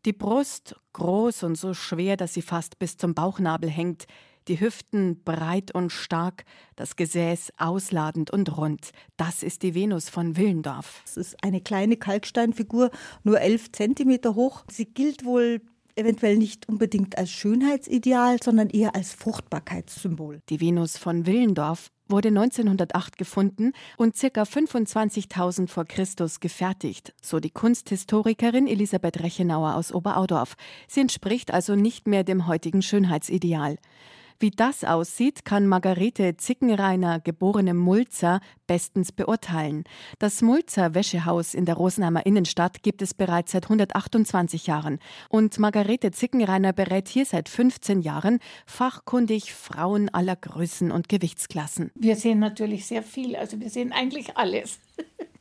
Die Brust groß und so schwer, dass sie fast bis zum Bauchnabel hängt, die Hüften breit und stark, das Gesäß ausladend und rund. Das ist die Venus von Willendorf. Es ist eine kleine Kalksteinfigur, nur elf Zentimeter hoch. Sie gilt wohl eventuell nicht unbedingt als Schönheitsideal, sondern eher als Fruchtbarkeitssymbol. Die Venus von Willendorf wurde 1908 gefunden und ca. 25.000 vor Christus gefertigt, so die Kunsthistorikerin Elisabeth Rechenauer aus Oberaudorf. Sie entspricht also nicht mehr dem heutigen Schönheitsideal. Wie das aussieht, kann Margarete Zickenreiner, geborene Mulzer, bestens beurteilen. Das Mulzer Wäschehaus in der Rosenheimer Innenstadt gibt es bereits seit 128 Jahren. Und Margarete Zickenreiner berät hier seit 15 Jahren fachkundig Frauen aller Größen und Gewichtsklassen. Wir sehen natürlich sehr viel, also wir sehen eigentlich alles.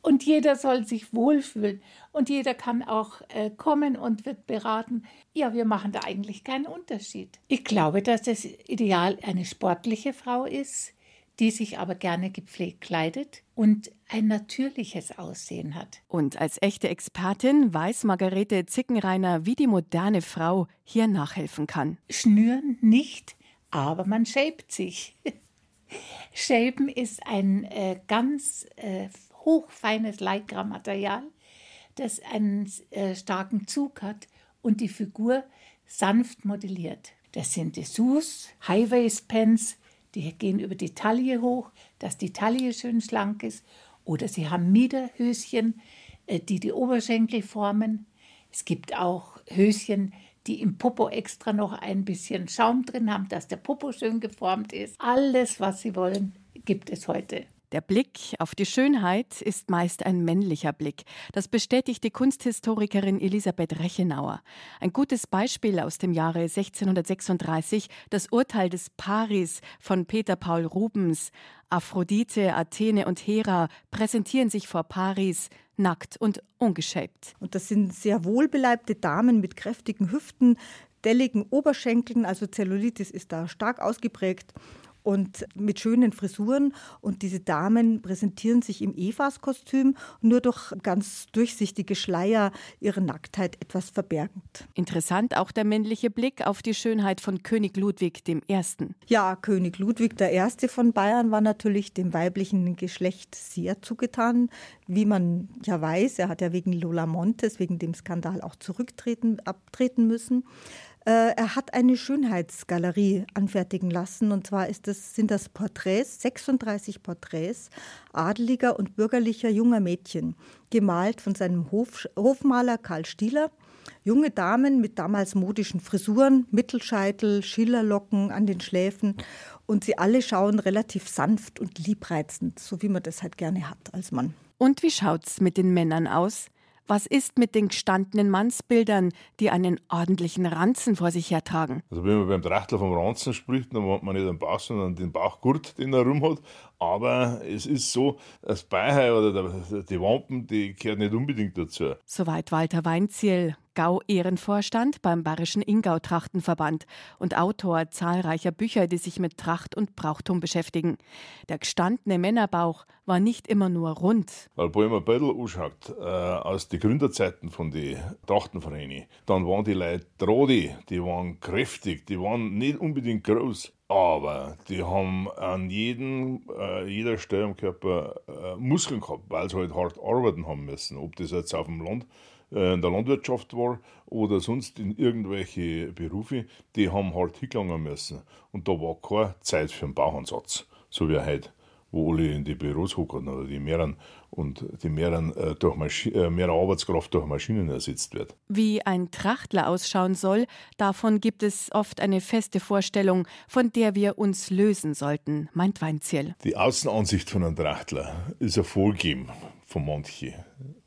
Und jeder soll sich wohlfühlen und jeder kann auch äh, kommen und wird beraten. Ja, wir machen da eigentlich keinen Unterschied. Ich glaube, dass das Ideal eine sportliche Frau ist, die sich aber gerne gepflegt kleidet und ein natürliches Aussehen hat. Und als echte Expertin weiß Margarete Zickenreiner, wie die moderne Frau hier nachhelfen kann. Schnüren nicht, aber man shaped sich. *laughs* Shapen ist ein äh, ganz äh, hochfeines Lycra-Material, das einen äh, starken Zug hat und die Figur sanft modelliert. Das sind Dessous, High-Waist-Pants, die gehen über die Taille hoch, dass die Taille schön schlank ist. Oder sie haben Miederhöschen, äh, die die Oberschenkel formen. Es gibt auch Höschen, die im Popo extra noch ein bisschen Schaum drin haben, dass der Popo schön geformt ist. Alles, was sie wollen, gibt es heute. Der Blick auf die Schönheit ist meist ein männlicher Blick. Das bestätigt die Kunsthistorikerin Elisabeth Rechenauer. Ein gutes Beispiel aus dem Jahre 1636, das Urteil des Paris von Peter Paul Rubens. Aphrodite, Athene und Hera präsentieren sich vor Paris nackt und ungeschäbt. Und das sind sehr wohlbeleibte Damen mit kräftigen Hüften, delligen Oberschenkeln, also Zellulitis ist da stark ausgeprägt und mit schönen Frisuren. Und diese Damen präsentieren sich im Evas-Kostüm, nur durch ganz durchsichtige Schleier ihre Nacktheit etwas verbergend. Interessant auch der männliche Blick auf die Schönheit von König Ludwig I. Ja, König Ludwig I. von Bayern war natürlich dem weiblichen Geschlecht sehr zugetan. Wie man ja weiß, er hat ja wegen Lola Montes, wegen dem Skandal auch zurücktreten, abtreten müssen. Äh, er hat eine Schönheitsgalerie anfertigen lassen. Und zwar das, sind das Porträts, 36 Porträts adeliger und bürgerlicher junger Mädchen, gemalt von seinem Hof, Hofmaler Karl Stieler. Junge Damen mit damals modischen Frisuren, Mittelscheitel, Schillerlocken an den Schläfen. Und sie alle schauen relativ sanft und liebreizend, so wie man das halt gerne hat als Mann. Und wie schaut's mit den Männern aus? Was ist mit den gestandenen Mannsbildern, die einen ordentlichen Ranzen vor sich hertragen? Also wenn man beim Trachtler vom Ranzen spricht, dann meint man nicht den Bauch, sondern den Bauchgurt, den er rum hat. Aber es ist so, das Beihai oder die Wampen, die gehört nicht unbedingt dazu. Soweit Walter Weinziel, Gau-Ehrenvorstand beim Bayerischen Ingau-Trachtenverband und Autor zahlreicher Bücher, die sich mit Tracht und Brauchtum beschäftigen. Der gestandene Männerbauch war nicht immer nur rund. Weil wenn man ein bisschen anschaut, äh, aus den Gründerzeiten von den Trachtenvereinen, dann waren die Leute Trodi, die waren kräftig, die waren nicht unbedingt groß. Aber die haben an jedem, äh, jeder Stelle am Körper äh, Muskeln gehabt, weil sie halt hart arbeiten haben müssen. Ob das jetzt auf dem Land äh, in der Landwirtschaft war oder sonst in irgendwelche Berufe, die haben halt hingelangen müssen. Und da war keine Zeit für einen Bauernsatz, so wie heute, wo alle in die Büros hocken oder die mehreren und die mehreren, äh, durch Maschi äh, mehr Arbeitskraft durch Maschinen ersetzt wird. Wie ein Trachtler ausschauen soll, davon gibt es oft eine feste Vorstellung, von der wir uns lösen sollten, meint Weinzierl. Die Außenansicht von einem Trachtler ist ein Vorgeben von manchen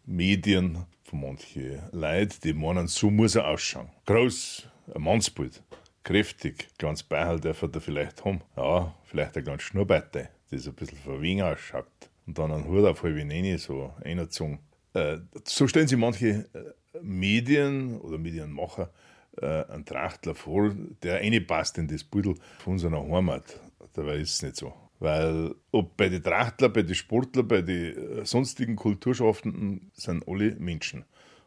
Medien, von manchen Leuten, die meinen, so muss er ausschauen. Groß, ein Mannsbild, kräftig, ganz Beihalt darf er da vielleicht haben. Ja, vielleicht ein ganz Schnurrbarte, das ein bisschen verwegen ausschaut und dann einen Hut auf halbe Nene, so einerzogen. Äh, so stellen sich manche äh, Medien oder Medienmacher äh, einen Trachtler vor, der reinpasst in das Pudel von unserer Heimat. Dabei ist es nicht so. Weil ob bei den Trachtler, bei den Sportler, bei den äh, sonstigen Kulturschaffenden sind alle Menschen.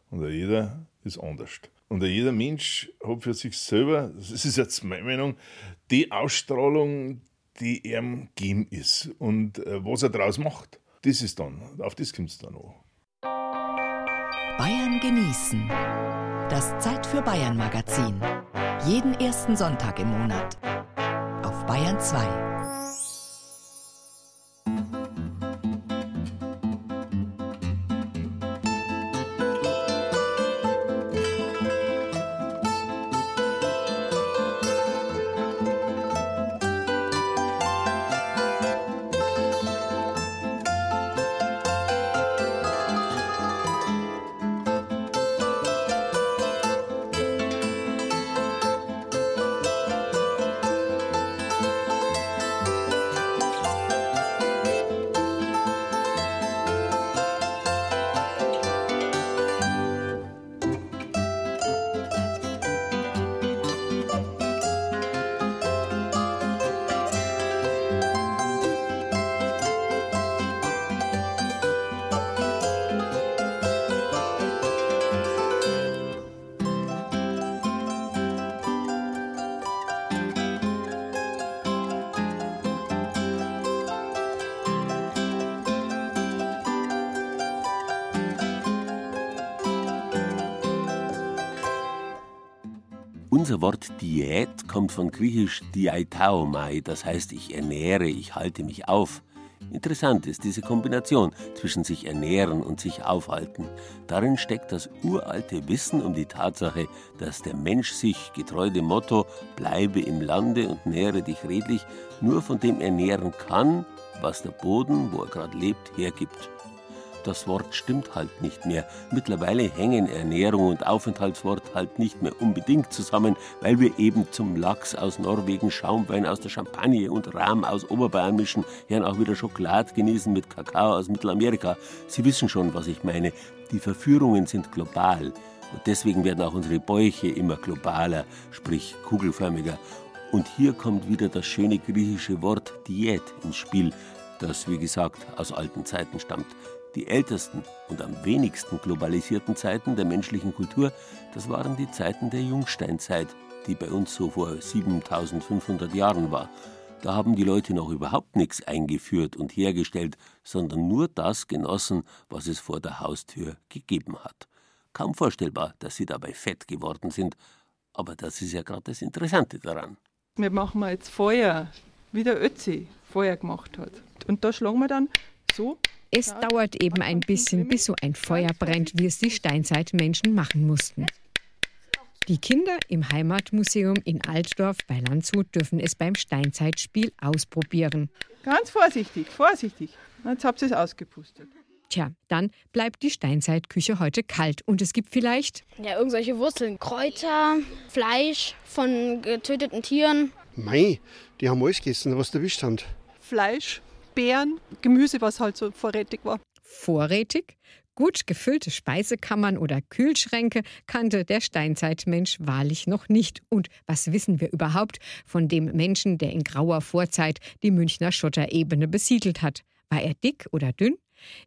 Und jeder ist anders. Und jeder Mensch hat für sich selber, das ist jetzt meine Meinung, die Ausstrahlung, die ihm gegeben ist. Und äh, was er daraus macht, das ist dann, auf das kommt es dann an. Bayern genießen. Das Zeit für Bayern Magazin. Jeden ersten Sonntag im Monat. Auf Bayern 2. Unser Wort Diät kommt von griechisch diaitaomai, das heißt ich ernähre, ich halte mich auf. Interessant ist diese Kombination zwischen sich ernähren und sich aufhalten. Darin steckt das uralte Wissen um die Tatsache, dass der Mensch sich, getreu dem Motto Bleibe im Lande und nähre dich redlich, nur von dem ernähren kann, was der Boden, wo er gerade lebt, hergibt das Wort stimmt halt nicht mehr. Mittlerweile hängen Ernährung und Aufenthaltswort halt nicht mehr unbedingt zusammen, weil wir eben zum Lachs aus Norwegen, Schaumwein aus der Champagne und Rahm aus Oberbayern mischen, gern auch wieder Schokolade genießen mit Kakao aus Mittelamerika. Sie wissen schon, was ich meine. Die Verführungen sind global. Und deswegen werden auch unsere Bäuche immer globaler, sprich kugelförmiger. Und hier kommt wieder das schöne griechische Wort Diät ins Spiel, das, wie gesagt, aus alten Zeiten stammt. Die ältesten und am wenigsten globalisierten Zeiten der menschlichen Kultur, das waren die Zeiten der Jungsteinzeit, die bei uns so vor 7500 Jahren war. Da haben die Leute noch überhaupt nichts eingeführt und hergestellt, sondern nur das genossen, was es vor der Haustür gegeben hat. Kaum vorstellbar, dass sie dabei fett geworden sind, aber das ist ja gerade das Interessante daran. Wir machen jetzt Feuer, wie der Ötzi Feuer gemacht hat. Und da schlagen wir dann es dauert eben ein bisschen, bis so ein Feuer brennt, wie es die Steinzeitmenschen machen mussten. Die Kinder im Heimatmuseum in Altdorf bei Landshut dürfen es beim Steinzeitspiel ausprobieren. Ganz vorsichtig, vorsichtig. Jetzt habt ihr es ausgepustet. Tja, dann bleibt die Steinzeitküche heute kalt und es gibt vielleicht. Ja, irgendwelche Wurzeln, Kräuter, Fleisch von getöteten Tieren. Mei, die haben alles gegessen, was sie erwischt haben. Fleisch, Beeren, Gemüse, was halt so vorrätig war. Vorrätig? Gut gefüllte Speisekammern oder Kühlschränke kannte der Steinzeitmensch wahrlich noch nicht. Und was wissen wir überhaupt von dem Menschen, der in grauer Vorzeit die Münchner Schotterebene besiedelt hat? War er dick oder dünn?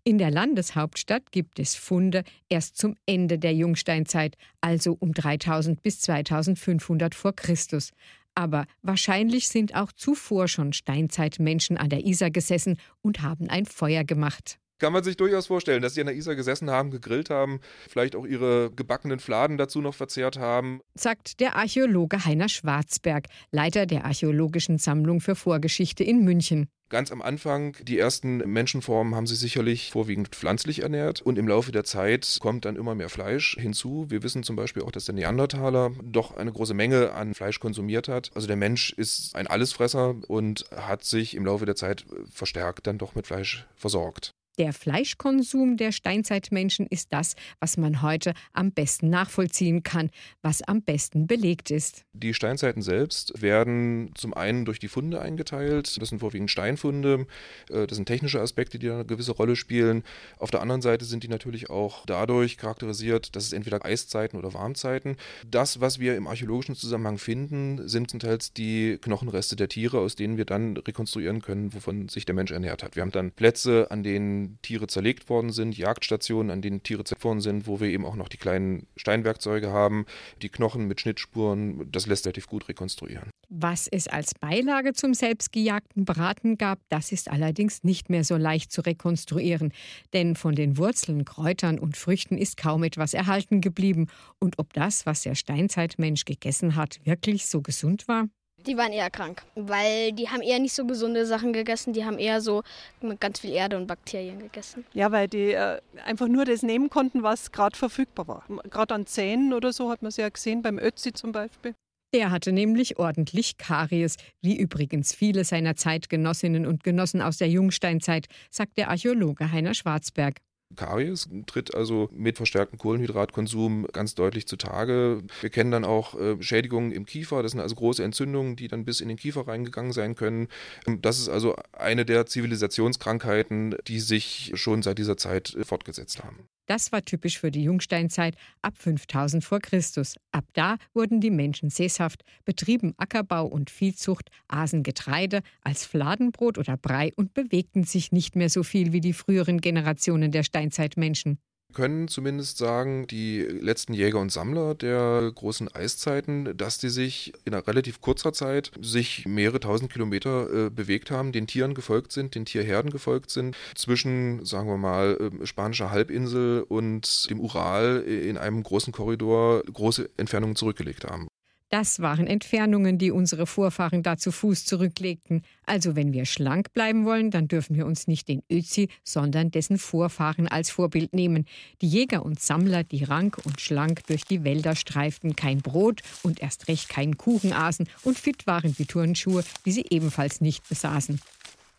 In der Landeshauptstadt gibt es Funde erst zum Ende der Jungsteinzeit, also um 3000 bis 2500 vor Christus. Aber wahrscheinlich sind auch zuvor schon Steinzeitmenschen an der Isar gesessen und haben ein Feuer gemacht. Kann man sich durchaus vorstellen, dass die an der Isar gesessen haben, gegrillt haben, vielleicht auch ihre gebackenen Fladen dazu noch verzehrt haben. Sagt der Archäologe Heiner Schwarzberg, Leiter der Archäologischen Sammlung für Vorgeschichte in München. Ganz am Anfang, die ersten Menschenformen haben sich sicherlich vorwiegend pflanzlich ernährt und im Laufe der Zeit kommt dann immer mehr Fleisch hinzu. Wir wissen zum Beispiel auch, dass der Neandertaler doch eine große Menge an Fleisch konsumiert hat. Also der Mensch ist ein Allesfresser und hat sich im Laufe der Zeit verstärkt dann doch mit Fleisch versorgt. Der Fleischkonsum der Steinzeitmenschen ist das, was man heute am besten nachvollziehen kann, was am besten belegt ist. Die Steinzeiten selbst werden zum einen durch die Funde eingeteilt. Das sind vorwiegend Steinfunde. Äh, das sind technische Aspekte, die eine gewisse Rolle spielen. Auf der anderen Seite sind die natürlich auch dadurch charakterisiert, dass es entweder Eiszeiten oder Warmzeiten. Das, was wir im archäologischen Zusammenhang finden, sind zum Teil die Knochenreste der Tiere, aus denen wir dann rekonstruieren können, wovon sich der Mensch ernährt hat. Wir haben dann Plätze, an denen Tiere zerlegt worden sind, Jagdstationen, an denen Tiere zerlegt worden sind, wo wir eben auch noch die kleinen Steinwerkzeuge haben, die Knochen mit Schnittspuren, das lässt relativ gut rekonstruieren. Was es als Beilage zum selbstgejagten Braten gab, das ist allerdings nicht mehr so leicht zu rekonstruieren. Denn von den Wurzeln, Kräutern und Früchten ist kaum etwas erhalten geblieben. Und ob das, was der Steinzeitmensch gegessen hat, wirklich so gesund war? Die waren eher krank, weil die haben eher nicht so gesunde Sachen gegessen, die haben eher so mit ganz viel Erde und Bakterien gegessen. Ja, weil die äh, einfach nur das nehmen konnten, was gerade verfügbar war. Gerade an Zähnen oder so hat man es ja gesehen, beim Ötzi zum Beispiel. Der hatte nämlich ordentlich Karies, wie übrigens viele seiner Zeitgenossinnen und Genossen aus der Jungsteinzeit, sagt der Archäologe Heiner Schwarzberg. Karies tritt also mit verstärktem Kohlenhydratkonsum ganz deutlich zutage. Wir kennen dann auch äh, Schädigungen im Kiefer. Das sind also große Entzündungen, die dann bis in den Kiefer reingegangen sein können. Ähm, das ist also eine der Zivilisationskrankheiten, die sich schon seit dieser Zeit äh, fortgesetzt haben. Das war typisch für die Jungsteinzeit ab 5000 vor Christus. Ab da wurden die Menschen sesshaft, betrieben Ackerbau und Viehzucht, aßen Getreide als Fladenbrot oder Brei und bewegten sich nicht mehr so viel wie die früheren Generationen der Steinzeitmenschen können zumindest sagen, die letzten Jäger und Sammler der großen Eiszeiten, dass die sich in einer relativ kurzer Zeit sich mehrere tausend Kilometer äh, bewegt haben, den Tieren gefolgt sind, den Tierherden gefolgt sind, zwischen, sagen wir mal, äh, spanischer Halbinsel und dem Ural in einem großen Korridor große Entfernungen zurückgelegt haben. Das waren Entfernungen, die unsere Vorfahren da zu Fuß zurücklegten. Also wenn wir schlank bleiben wollen, dann dürfen wir uns nicht den Özi, sondern dessen Vorfahren als Vorbild nehmen. Die Jäger und Sammler, die rank und schlank durch die Wälder streiften, kein Brot und erst recht keinen Kuchen aßen und fit waren wie Turnschuhe, die sie ebenfalls nicht besaßen.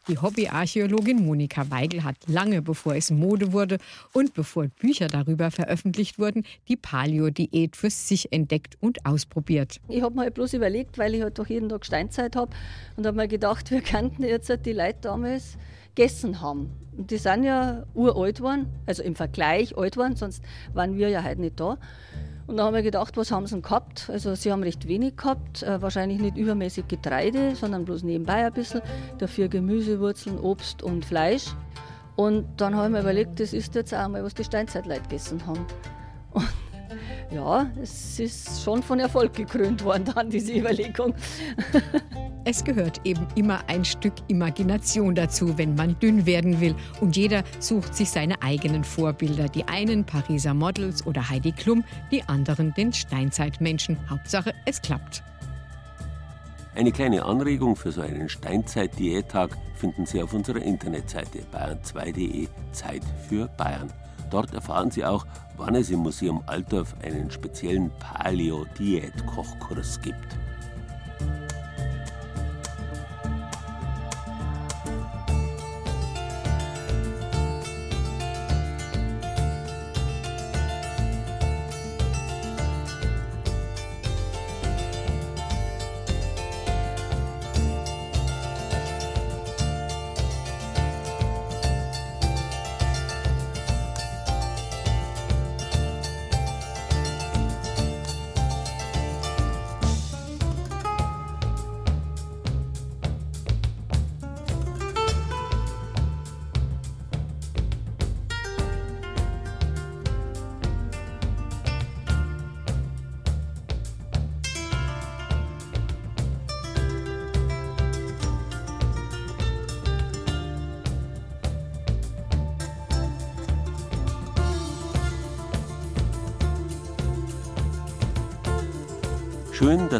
Die Hobbyarchäologin Monika Weigel hat lange bevor es Mode wurde und bevor Bücher darüber veröffentlicht wurden, die Paleo-Diät für sich entdeckt und ausprobiert. Ich habe mir halt bloß überlegt, weil ich halt doch jeden Tag Steinzeit habe und habe mir gedacht, wir könnten jetzt die Leute damals gegessen haben. Und die sind ja uralt geworden, also im Vergleich alt geworden, sonst waren wir ja heute nicht da. Und dann haben wir gedacht, was haben sie denn gehabt? Also sie haben recht wenig gehabt, äh, wahrscheinlich nicht übermäßig Getreide, sondern bloß nebenbei ein bisschen. Dafür Gemüse, Wurzeln, Obst und Fleisch. Und dann haben wir überlegt, das ist jetzt auch mal, was die Steinzeitleute gegessen haben. Und *laughs* ja, es ist schon von Erfolg gekrönt worden, *laughs* dann diese Überlegung. *laughs* Es gehört eben immer ein Stück Imagination dazu, wenn man dünn werden will. Und jeder sucht sich seine eigenen Vorbilder. Die einen Pariser Models oder Heidi Klum, die anderen den Steinzeitmenschen. Hauptsache, es klappt. Eine kleine Anregung für so einen Steinzeit-Diättag finden Sie auf unserer Internetseite bayern2.de Zeit für Bayern. Dort erfahren Sie auch, wann es im Museum Altdorf einen speziellen Paleo-Diät-Kochkurs gibt.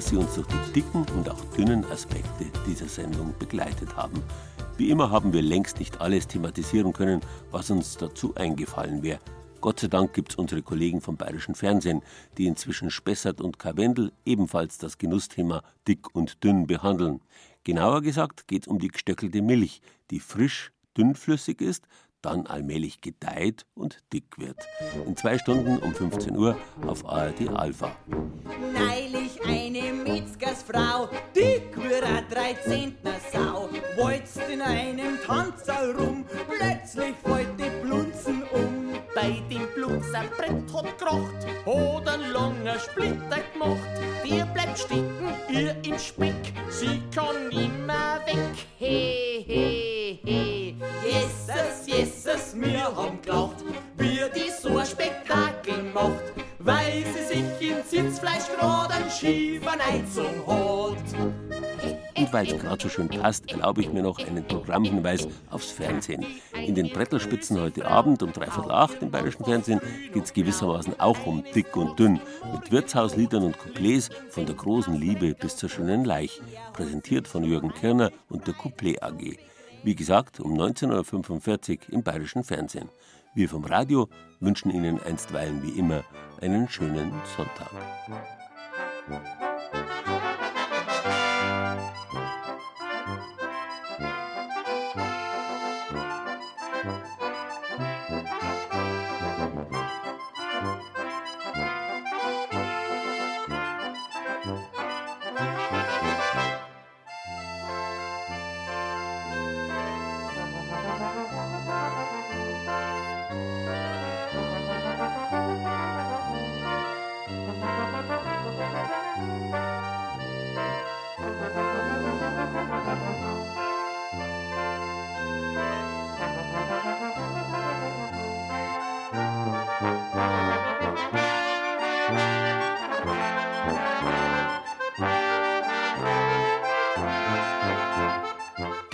Dass Sie uns durch die dicken und auch dünnen Aspekte dieser Sendung begleitet haben. Wie immer haben wir längst nicht alles thematisieren können, was uns dazu eingefallen wäre. Gott sei Dank gibt es unsere Kollegen vom Bayerischen Fernsehen, die inzwischen Spessert und Karwendel ebenfalls das Genussthema dick und dünn behandeln. Genauer gesagt geht es um die gestöckelte Milch, die frisch, dünnflüssig ist, dann allmählich gedeiht und dick wird. In zwei Stunden um 15 Uhr auf ARD Alpha. Neulich eine Metzgersfrau, dick wie eine Dreizehntner Sau, walzt in einem Tanzer rum, plötzlich fällt die Blunzen um. Bei dem Blutserbrett hat kracht, hat ein langer Splitter gemacht. Der bleibt stecken, ihr im Speck, sie kann nimmer weg. He, he, he. Jesus, Jesus, wir haben gelacht, wie die so ein Spektakel macht, weil sie sich in Sitzfleisch grad einen schiefen Einzug hat. Und weil es gerade so schön passt, erlaube ich mir noch einen Programmhinweis aufs Fernsehen. In den Brettelspitzen heute Abend um dreiviertel acht im Bayerischen Fernsehen geht es gewissermaßen auch um dick und dünn, mit Wirtshausliedern und Couplets von der großen Liebe bis zur schönen Leich, präsentiert von Jürgen Kirner und der Couplet AG. Wie gesagt, um 19.45 Uhr im Bayerischen Fernsehen. Wir vom Radio wünschen Ihnen einstweilen wie immer einen schönen Sonntag.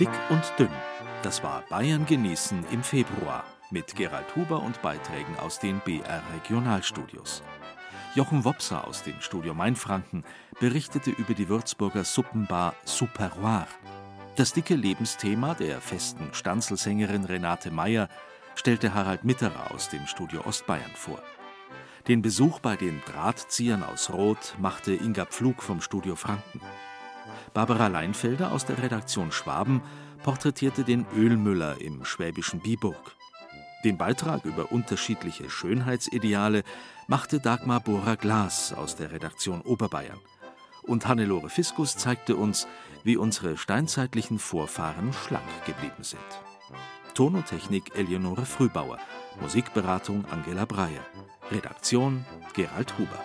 Dick und dünn. Das war Bayern genießen im Februar mit Gerald Huber und Beiträgen aus den BR Regionalstudios. Jochen Wopser aus dem Studio Mainfranken berichtete über die Würzburger Suppenbar Superroir. Das dicke Lebensthema der festen Stanzelsängerin Renate Meyer stellte Harald Mitterer aus dem Studio Ostbayern vor. Den Besuch bei den Drahtziehern aus Roth machte Inga Pflug vom Studio Franken. Barbara Leinfelder aus der Redaktion Schwaben porträtierte den Ölmüller im schwäbischen Biburg. Den Beitrag über unterschiedliche Schönheitsideale machte Dagmar Bohrer Glas aus der Redaktion Oberbayern. Und Hannelore Fiskus zeigte uns, wie unsere steinzeitlichen Vorfahren schlank geblieben sind. Ton und Technik Eleonore Frühbauer, Musikberatung Angela Breyer, Redaktion Gerald Huber.